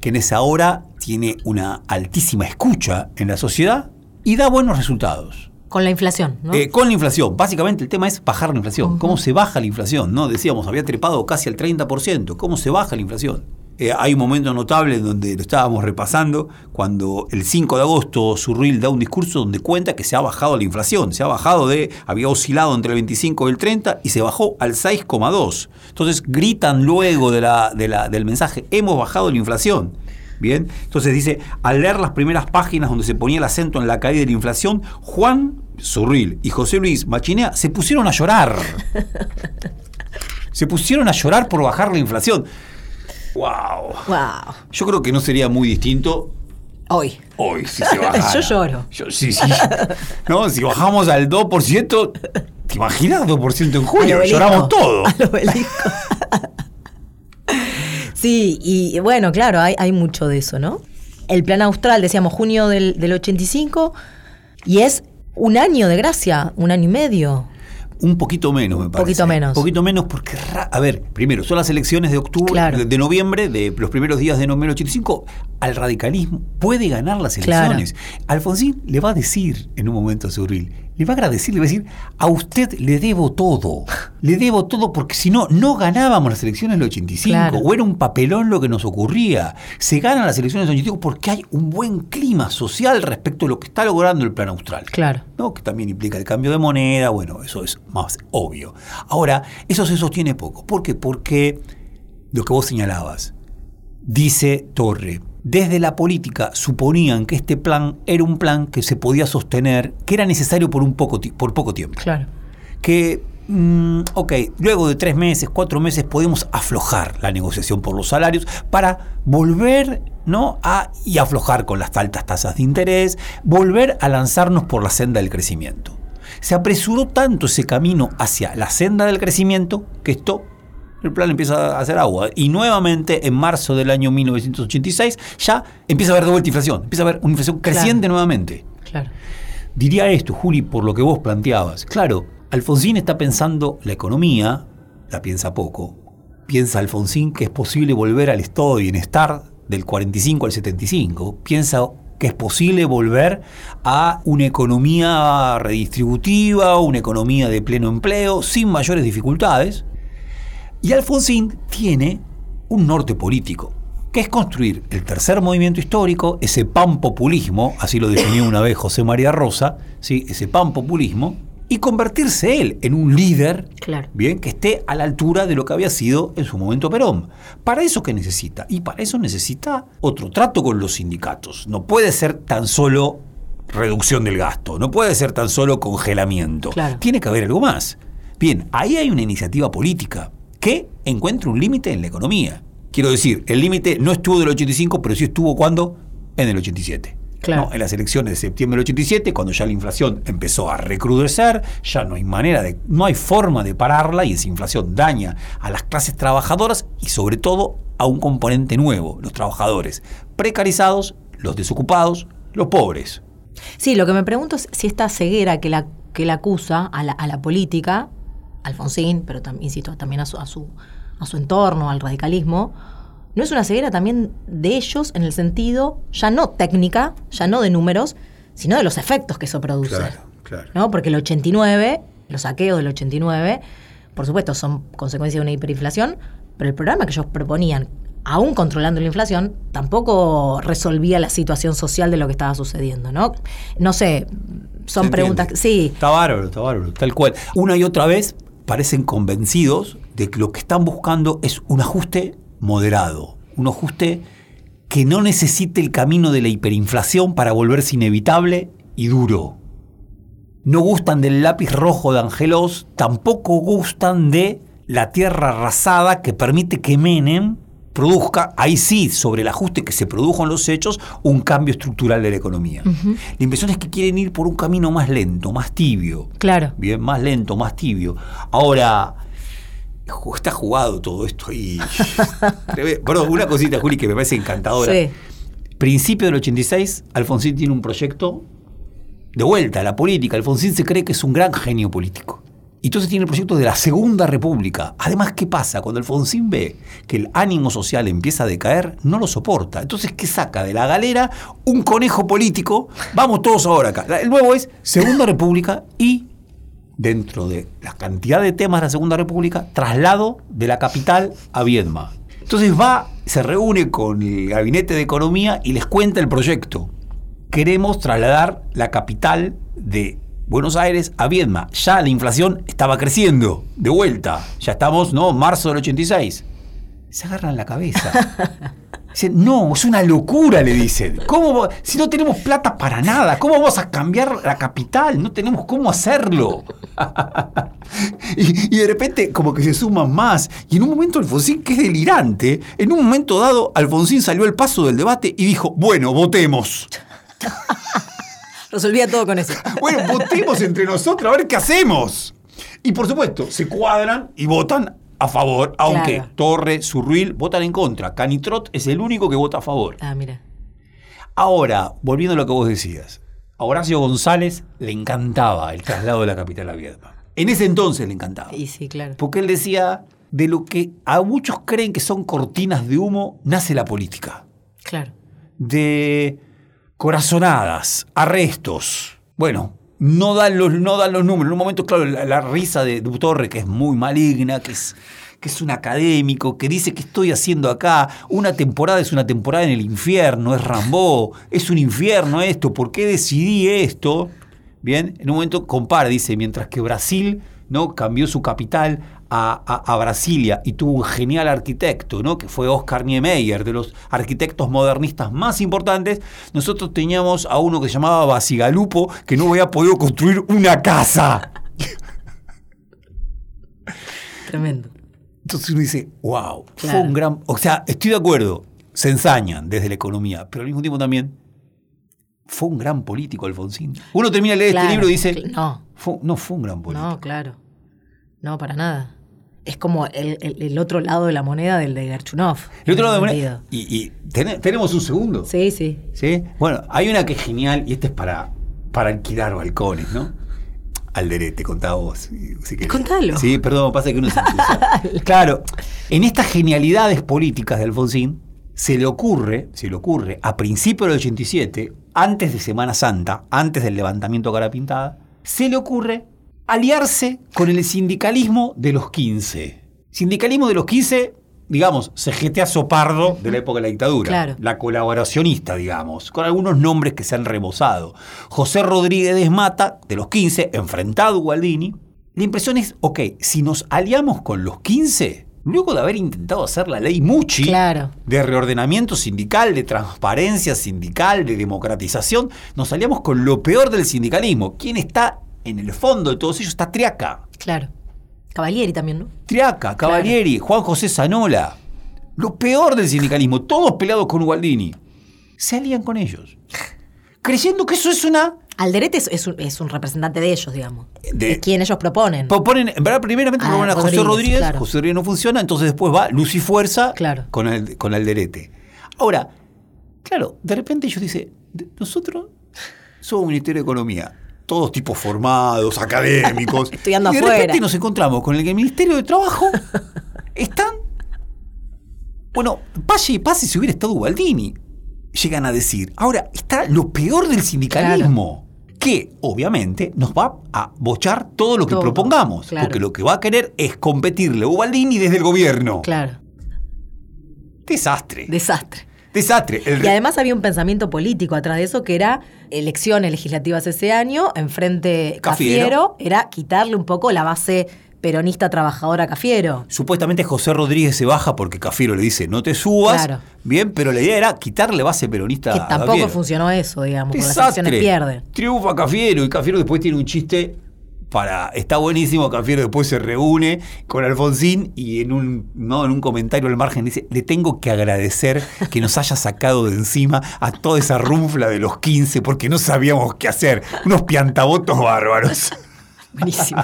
que en esa hora tiene una altísima escucha en la sociedad y da buenos resultados. Con la inflación, ¿no? Eh, con la inflación, básicamente el tema es bajar la inflación. ¿Cómo se baja la inflación? ¿no? Decíamos, había trepado casi al 30%. ¿Cómo se baja la inflación? Eh, hay un momento notable en donde lo estábamos repasando, cuando el 5 de agosto Surril da un discurso donde cuenta que se ha bajado la inflación, se ha bajado de, había oscilado entre el 25 y el 30 y se bajó al 6,2. Entonces gritan luego de la, de la- del mensaje, hemos bajado la inflación. Bien, entonces dice, al leer las primeras páginas donde se ponía el acento en la caída de la inflación, Juan Zurril y José Luis Machinea se pusieron a llorar. se pusieron a llorar por bajar la inflación. ¡Wow! Wow. Yo creo que no sería muy distinto Hoy. hoy si se bajara. Yo lloro. Yo- sí, sí. No, si bajamos al 2%, ¿te imaginas 2% en obelisco. Lloramos todo. Al obelisco. Sí, y bueno, claro, hay, hay mucho de eso, ¿no? El plan austral, decíamos, junio del, del 85, y es un año de gracia, un año y medio. Un poquito menos, me parece. Poquito menos. Un poquito menos porque, a ver, primero, son las elecciones de octubre, Claro. de, de noviembre, de los primeros días de noviembre del 85. Al radicalismo puede ganar las Claro. elecciones. Alfonsín le va a decir en un momento a Surril, le va a agradecer, le va a decir, a usted le debo todo. Le debo todo porque si no, no ganábamos las elecciones del 85. Claro. O era un papelón lo que nos ocurría. Se ganan las elecciones del 85 porque hay un buen clima social respecto a lo que está logrando el plan austral. Claro. ¿no? que también implica el cambio de moneda, bueno, eso es más obvio. Ahora, eso se sostiene poco. ¿Por qué? Porque lo que vos señalabas, dice Torre, desde la política suponían que este plan era un plan que se podía sostener, que era necesario por, un poco, por poco tiempo. Claro. Que, mm, ok, luego de tres meses, cuatro meses podemos aflojar la negociación por los salarios para volver ¿no? a, y aflojar con las altas tasas de interés, volver a lanzarnos por la senda del crecimiento. Se apresuró tanto ese camino hacia la senda del crecimiento que esto, el plan empieza a hacer agua. Y nuevamente en marzo del año 1986 ya empieza a haber de vuelta inflación, empieza a haber una inflación Claro. creciente nuevamente. Claro. Diría esto, Juli, por lo que vos planteabas. Claro, Alfonsín está pensando la economía, la piensa poco. Piensa Alfonsín que es posible volver al estado de bienestar del 45 al 75. Piensa que es posible volver a una economía redistributiva, una economía de pleno empleo, sin mayores dificultades. Y Alfonsín tiene un norte político, que es construir el tercer movimiento histórico, ese panpopulismo, así lo definió una vez José María Rosa, ¿sí? ese panpopulismo, y convertirse él en un líder Claro. bien, que esté a la altura de lo que había sido en su momento Perón. ¿Para eso qué necesita? Y para eso necesita otro trato con los sindicatos. No puede ser tan solo reducción del gasto, no puede ser tan solo congelamiento. Claro. Tiene que haber algo más. Bien, ahí hay una iniciativa política que encuentra un límite en la economía. Quiero decir, el límite no estuvo del 85, pero sí estuvo cuando? En el 87. Claro. ¿no? En las elecciones de septiembre del 87, cuando ya la inflación empezó a recrudecer, ya no hay manera de, no hay forma de pararla y esa inflación daña a las clases trabajadoras y sobre todo a un componente nuevo, los trabajadores precarizados, los desocupados, los pobres. Sí, lo que me pregunto es si esta ceguera que la, que la acusa a la, a la política, Alfonsín, pero también, insisto, también a su, a, su, a su entorno, al radicalismo, no es una ceguera también de ellos en el sentido ya no técnica, ya no de números, sino de los efectos que eso produce. claro. ¿no? Porque el 89, los saqueos del 89, por supuesto, son consecuencia de una hiperinflación, pero el programa que ellos proponían aún controlando la inflación, tampoco resolvía la situación social de lo que estaba sucediendo, ¿no? No sé, son ¿Se preguntas... Sí, Está bárbaro, está bárbaro, tal cual. Una y otra vez parecen convencidos de que lo que están buscando es un ajuste moderado, un ajuste que no necesite el camino de la hiperinflación para volverse inevitable y duro. No gustan del lápiz rojo de Angelos, tampoco gustan de la tierra arrasada que permite que Menem produzca, ahí sí, sobre el ajuste que se produjo en los hechos, un cambio estructural de la economía. La impresión es que quieren ir por un camino más lento, más tibio. claro. Bien, más lento, más tibio. Ahora, está jugado todo esto ahí. Perdón, una cosita, Juli, que me parece encantadora. Sí. Principio del 86, Alfonsín tiene un proyecto de vuelta a la política. Alfonsín se cree que es un gran genio político. Y entonces tiene el proyecto de la Segunda República. Además, ¿qué pasa? Cuando Alfonsín ve que el ánimo social empieza a decaer, no lo soporta. Entonces, ¿qué saca? De la galera un conejo político. Vamos todos ahora acá. El nuevo es Segunda República y dentro de la cantidad de temas de la Segunda República, traslado de la capital a Viedma. Entonces va, se reúne con el gabinete de economía y les cuenta el proyecto. Queremos trasladar la capital de Buenos Aires a Viedma. Ya la inflación estaba creciendo, de vuelta. Ya estamos, ¿no? Marzo del 86. Se agarran la cabeza. Dicen, no, es una locura, le dicen. ¿Cómo, si no tenemos plata para nada, ¿cómo vamos a cambiar la capital? No tenemos cómo hacerlo. y, y de repente como que se suman más. Y en un momento Alfonsín, que es delirante, en un momento dado Alfonsín salió al paso del debate y dijo, bueno, votemos. Resolvía todo con eso. Bueno, votemos entre nosotros a ver qué hacemos. Y por supuesto, se cuadran y votan a favor, aunque Claro. Torre, Surruil votan en contra. Canitrot es el único que vota a favor. Ah, mira. Ahora, volviendo a lo que vos decías, a Horacio González le encantaba el traslado de la capital a Viedma. En ese entonces le encantaba. Y sí, claro. Porque él decía, de lo que a muchos creen que son cortinas de humo, nace la política. Claro. De corazonadas, arrestos. Bueno, no dan los, no dan los números. En un momento, claro, la, risa de Torre, que es muy maligna, que es, que es un académico, que dice que estoy haciendo acá. Una temporada es una temporada en el infierno, es Rambó, es un infierno esto, ¿por qué decidí esto? Bien, en un momento compara, dice, mientras que Brasil ¿no? cambió su capital a, a- a Brasilia y tuvo un genial arquitecto, ¿no? que fue Oscar Niemeyer, de los arquitectos modernistas más importantes, nosotros teníamos a uno que se llamaba Basigalupo, que no había podido construir una casa. Tremendo. Entonces uno dice, wow, fue un gran... O sea, estoy de acuerdo, se ensañan desde la economía, pero al mismo tiempo también fue un gran político Alfonsín. Uno termina de leer Claro, este libro y dice, no. fue- no fue un gran político. No, claro. No, para nada. Es como el, el- el otro lado de la moneda del de Gerchunov. El otro lado de en moneda-. Y, y ten- tenemos un segundo. Sí, sí. ¿Sí? Bueno, hay una que es genial y esta es para, para alquilar balcones, ¿no? Alderete, contá vos. si-. Contalo. Sí, perdón, pasa que uno se. Claro, en estas genialidades políticas de Alfonsín, se le ocurre, se le ocurre, a principios del 87, antes de Semana Santa, antes del levantamiento cara pintada, se le ocurre aliarse con el sindicalismo de los 15. Sindicalismo de los 15, digamos, CGT Sopardo de la época de la dictadura. Claro. La colaboracionista, digamos, con algunos nombres que se han rebosado. José Rodríguez de Mata, de los 15, enfrentado a Gualdini. La impresión es, ok, si nos aliamos con los 15, luego de haber intentado hacer la ley Muchi, Claro. de reordenamiento sindical, de transparencia sindical, de democratización, nos aliamos con lo peor del sindicalismo. ¿Quién está en el fondo de todos ellos? Está Triaca. Claro. Cavalieri también, ¿no? Triaca, Cavalieri, Juan José Zanola. Lo peor del sindicalismo, todos peleados con Gualdini. Se alían con ellos. Creyendo que eso es una. Alderete es, es un, es un representante de ellos, digamos. De- es quien ellos proponen. Proponen, en verdad, primeramente Ah, proponen a José Rodríguez, claro. José Rodríguez no funciona, entonces después va Luz y Fuerza Claro. con, el, con Alderete. Ahora, claro, de repente ellos dicen, de- nosotros somos Ministerio de Economía, todos tipos formados, académicos. Estudiando y de afuera. repente nos encontramos con el que el Ministerio de Trabajo están. Bueno, pase y pase si hubiera estado Gualdini. Llegan a decir. Ahora, está lo peor del sindicalismo. Que obviamente nos va a bochar todo lo que Todo, propongamos. claro. Porque lo que va a querer es competirle a Ubaldini desde el gobierno. Claro. Desastre. Desastre. Desastre. El Y además había un pensamiento político atrás de eso que era elecciones legislativas ese año, enfrente Cafiero. Cafiero, era quitarle un poco la base peronista trabajadora Cafiero. Supuestamente José Rodríguez se baja porque Cafiero le dice no te subas. Claro. Bien, pero la idea era quitarle base peronista Que tampoco funcionó eso, digamos, porque las Desastre. elecciones pierde. Triunfa Cafiero y Cafiero después tiene un chiste para. Está buenísimo. Cafiero después se reúne con Alfonsín y en un, no, en un comentario al margen dice: Le tengo que agradecer que nos haya sacado de encima a toda esa runfla de los 15 porque no sabíamos qué hacer. Unos piantabotos bárbaros. Buenísimo.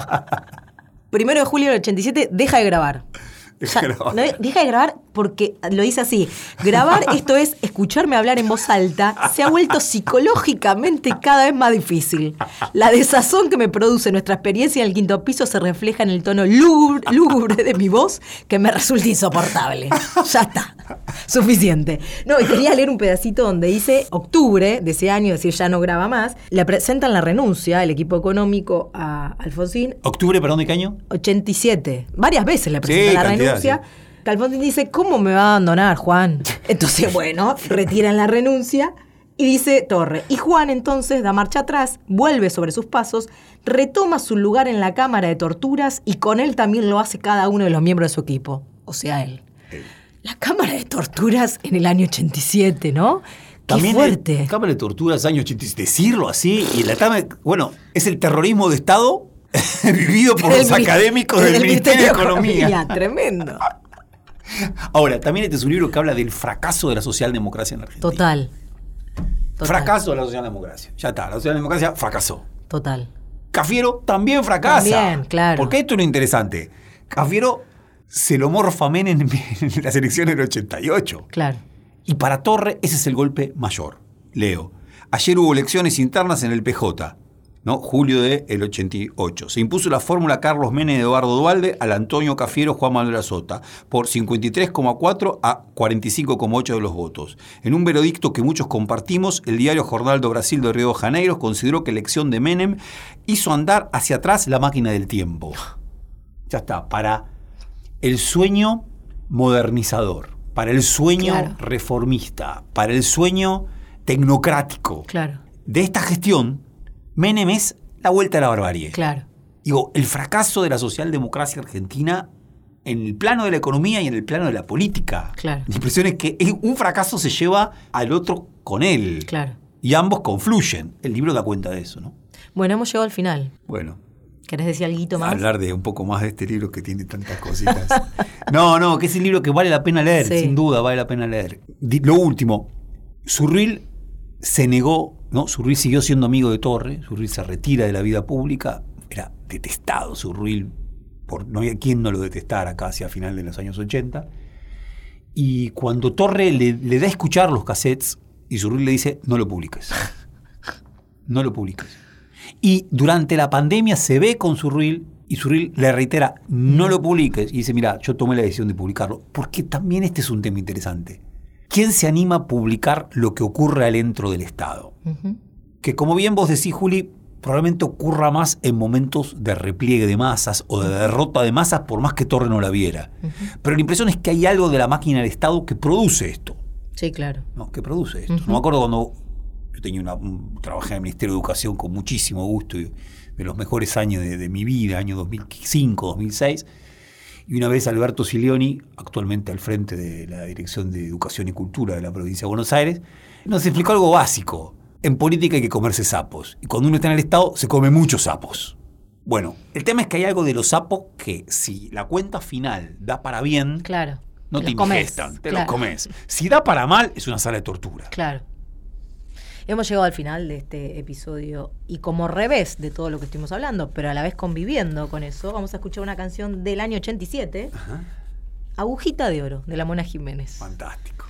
Primero de julio del 87, deja de grabar. Deja de grabar. no, deja de grabar porque lo dice así. Grabar, esto es escucharme hablar en voz alta, se ha vuelto psicológicamente cada vez más difícil. La desazón que me produce nuestra experiencia en el quinto piso se refleja en el tono lúgubre, lúgubre de mi voz que me resulta insoportable. Ya está. Suficiente. No, y quería leer un pedacito donde dice octubre de ese año, es decir, ya no graba más. Le presentan la renuncia, el equipo económico, a Alfonsín ¿Octubre, perdón, de qué año? 87. Varias veces le presenta Sí, la cantidad, renuncia. sí. Que Alfonsín dice, ¿cómo me va a abandonar, Juan? Entonces, bueno, retiran la renuncia y dice Torre. Y Juan entonces da marcha atrás, vuelve sobre sus pasos, retoma su lugar en la cámara de torturas y con él también lo hace cada uno de los miembros de su equipo. O sea, él. La cámara de torturas en el año 87, ¿no? Qué También fuerte. Cámara de Torturas, año 87. Decirlo así, y la Cámara- bueno, es el terrorismo de Estado vivido por los académicos del Ministerio de Economía. Tremendo. Ahora, también este es un libro que habla del fracaso de la socialdemocracia en la Argentina. Total. Total. Fracaso de la socialdemocracia. Ya está, la socialdemocracia fracasó. Total. Cafiero también fracasa. También, claro. Porque esto es lo interesante. Cafiero se lo morfa Menem en, en las elecciones del 88. Claro. Y para Torre ese es el golpe mayor. Leo. Ayer hubo elecciones internas en el PJ, ¿no? Julio del 88. Se impuso la fórmula Carlos Menem de Eduardo Dualde al Antonio Cafiero Juan Manuel Azota por 53,4 a 45,8 de los votos. En un veredicto que muchos compartimos, el diario Jornal do Brasil de Río de Janeiro consideró que la elección de Menem hizo andar hacia atrás la máquina del tiempo. Ya está, para el sueño modernizador, para el sueño Claro. reformista, para el sueño tecnocrático Claro. de esta gestión, Menem es la vuelta a la barbarie. Claro. Digo, el fracaso de la socialdemocracia argentina en el plano de la economía y en el plano de la política. Claro. La impresión es que un fracaso se lleva al otro con él. Claro. Y ambos confluyen. El libro da cuenta de eso, ¿no? Bueno, hemos llegado al final. Bueno, ¿Querés decir algo más? hablar de un poco más de este libro que tiene tantas cositas. no, no, que es un libro que vale la pena leer, Sí. sin duda vale la pena leer. Lo último, Surril se negó, ¿no? Surril siguió siendo amigo de Torre, Surril se retira de la vida pública, era detestado Surril, por, no había quien no lo detestara casi a final de los años 80. Y cuando Torre le, le da a escuchar los cassettes, y Surril le dice, no lo publiques. No lo publiques. Y durante la pandemia se ve con Surril y Surril le reitera, no lo publiques. Y dice, mira, yo tomé la decisión de publicarlo. Porque también este es un tema interesante. ¿Quién se anima a publicar lo que ocurre adentro del Estado? Que como bien vos decís, Juli, probablemente ocurra más en momentos de repliegue de masas o de derrota de masas por más que Torre no la viera. Pero la impresión es que hay algo de la máquina del Estado que produce esto. Sí, claro. ¿no? que produce esto. No me acuerdo cuando yo tenía una, un- trabajé en el Ministerio de Educación con muchísimo gusto y de los mejores años de, de mi vida, año 2005, 2006. Y una vez Alberto Silioni, actualmente al frente de la Dirección de Educación y Cultura de la provincia de Buenos Aires, nos explicó algo básico. En política hay que comerse sapos. Y cuando uno está en el Estado, se come muchos sapos. Bueno, el tema es que hay algo de los sapos que si la cuenta final da para bien, Claro. no te, te claro. los comes. Si da para mal, es una sala de tortura. Claro. Hemos llegado al final de este episodio y como revés de todo lo que estuvimos hablando, pero a la vez conviviendo con eso, vamos a escuchar una canción del año 87, Agujita de Oro, de la Mona Jiménez. Fantástico.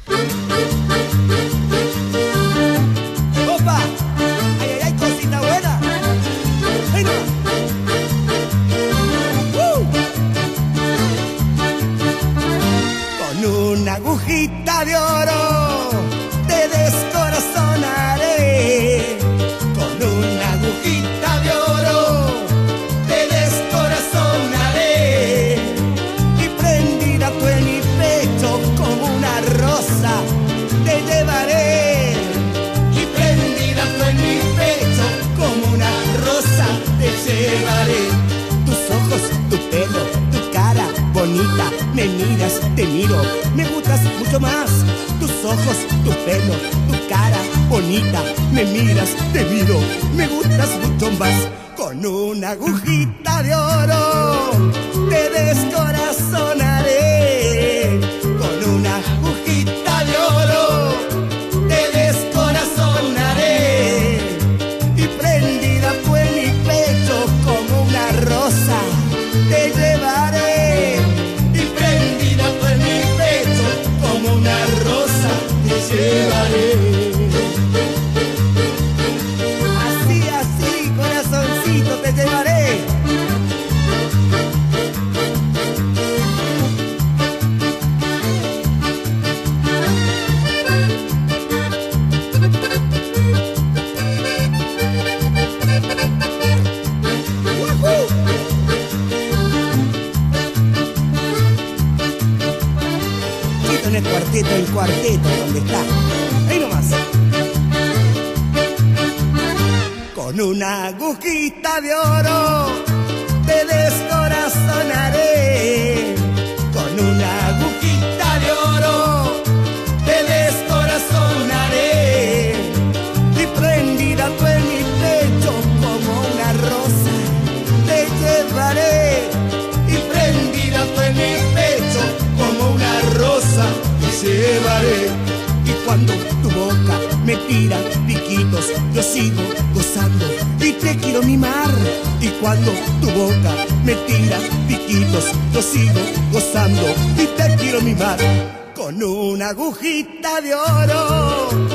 Me gustas mucho más. Tus ojos, tu pelo, tu cara bonita. Me miras, te miro, me gustas mucho más. Con una agujita de oro en el cuarteto, el cuarteto, ¿dónde está? Ahí nomás. Con una agujita de oro te descorazonaré. Llevaré. Y cuando tu boca me tira piquitos, yo sigo gozando y te quiero mimar. Y cuando tu boca me tira piquitos, yo sigo gozando y te quiero mimar. Con una agujita de oro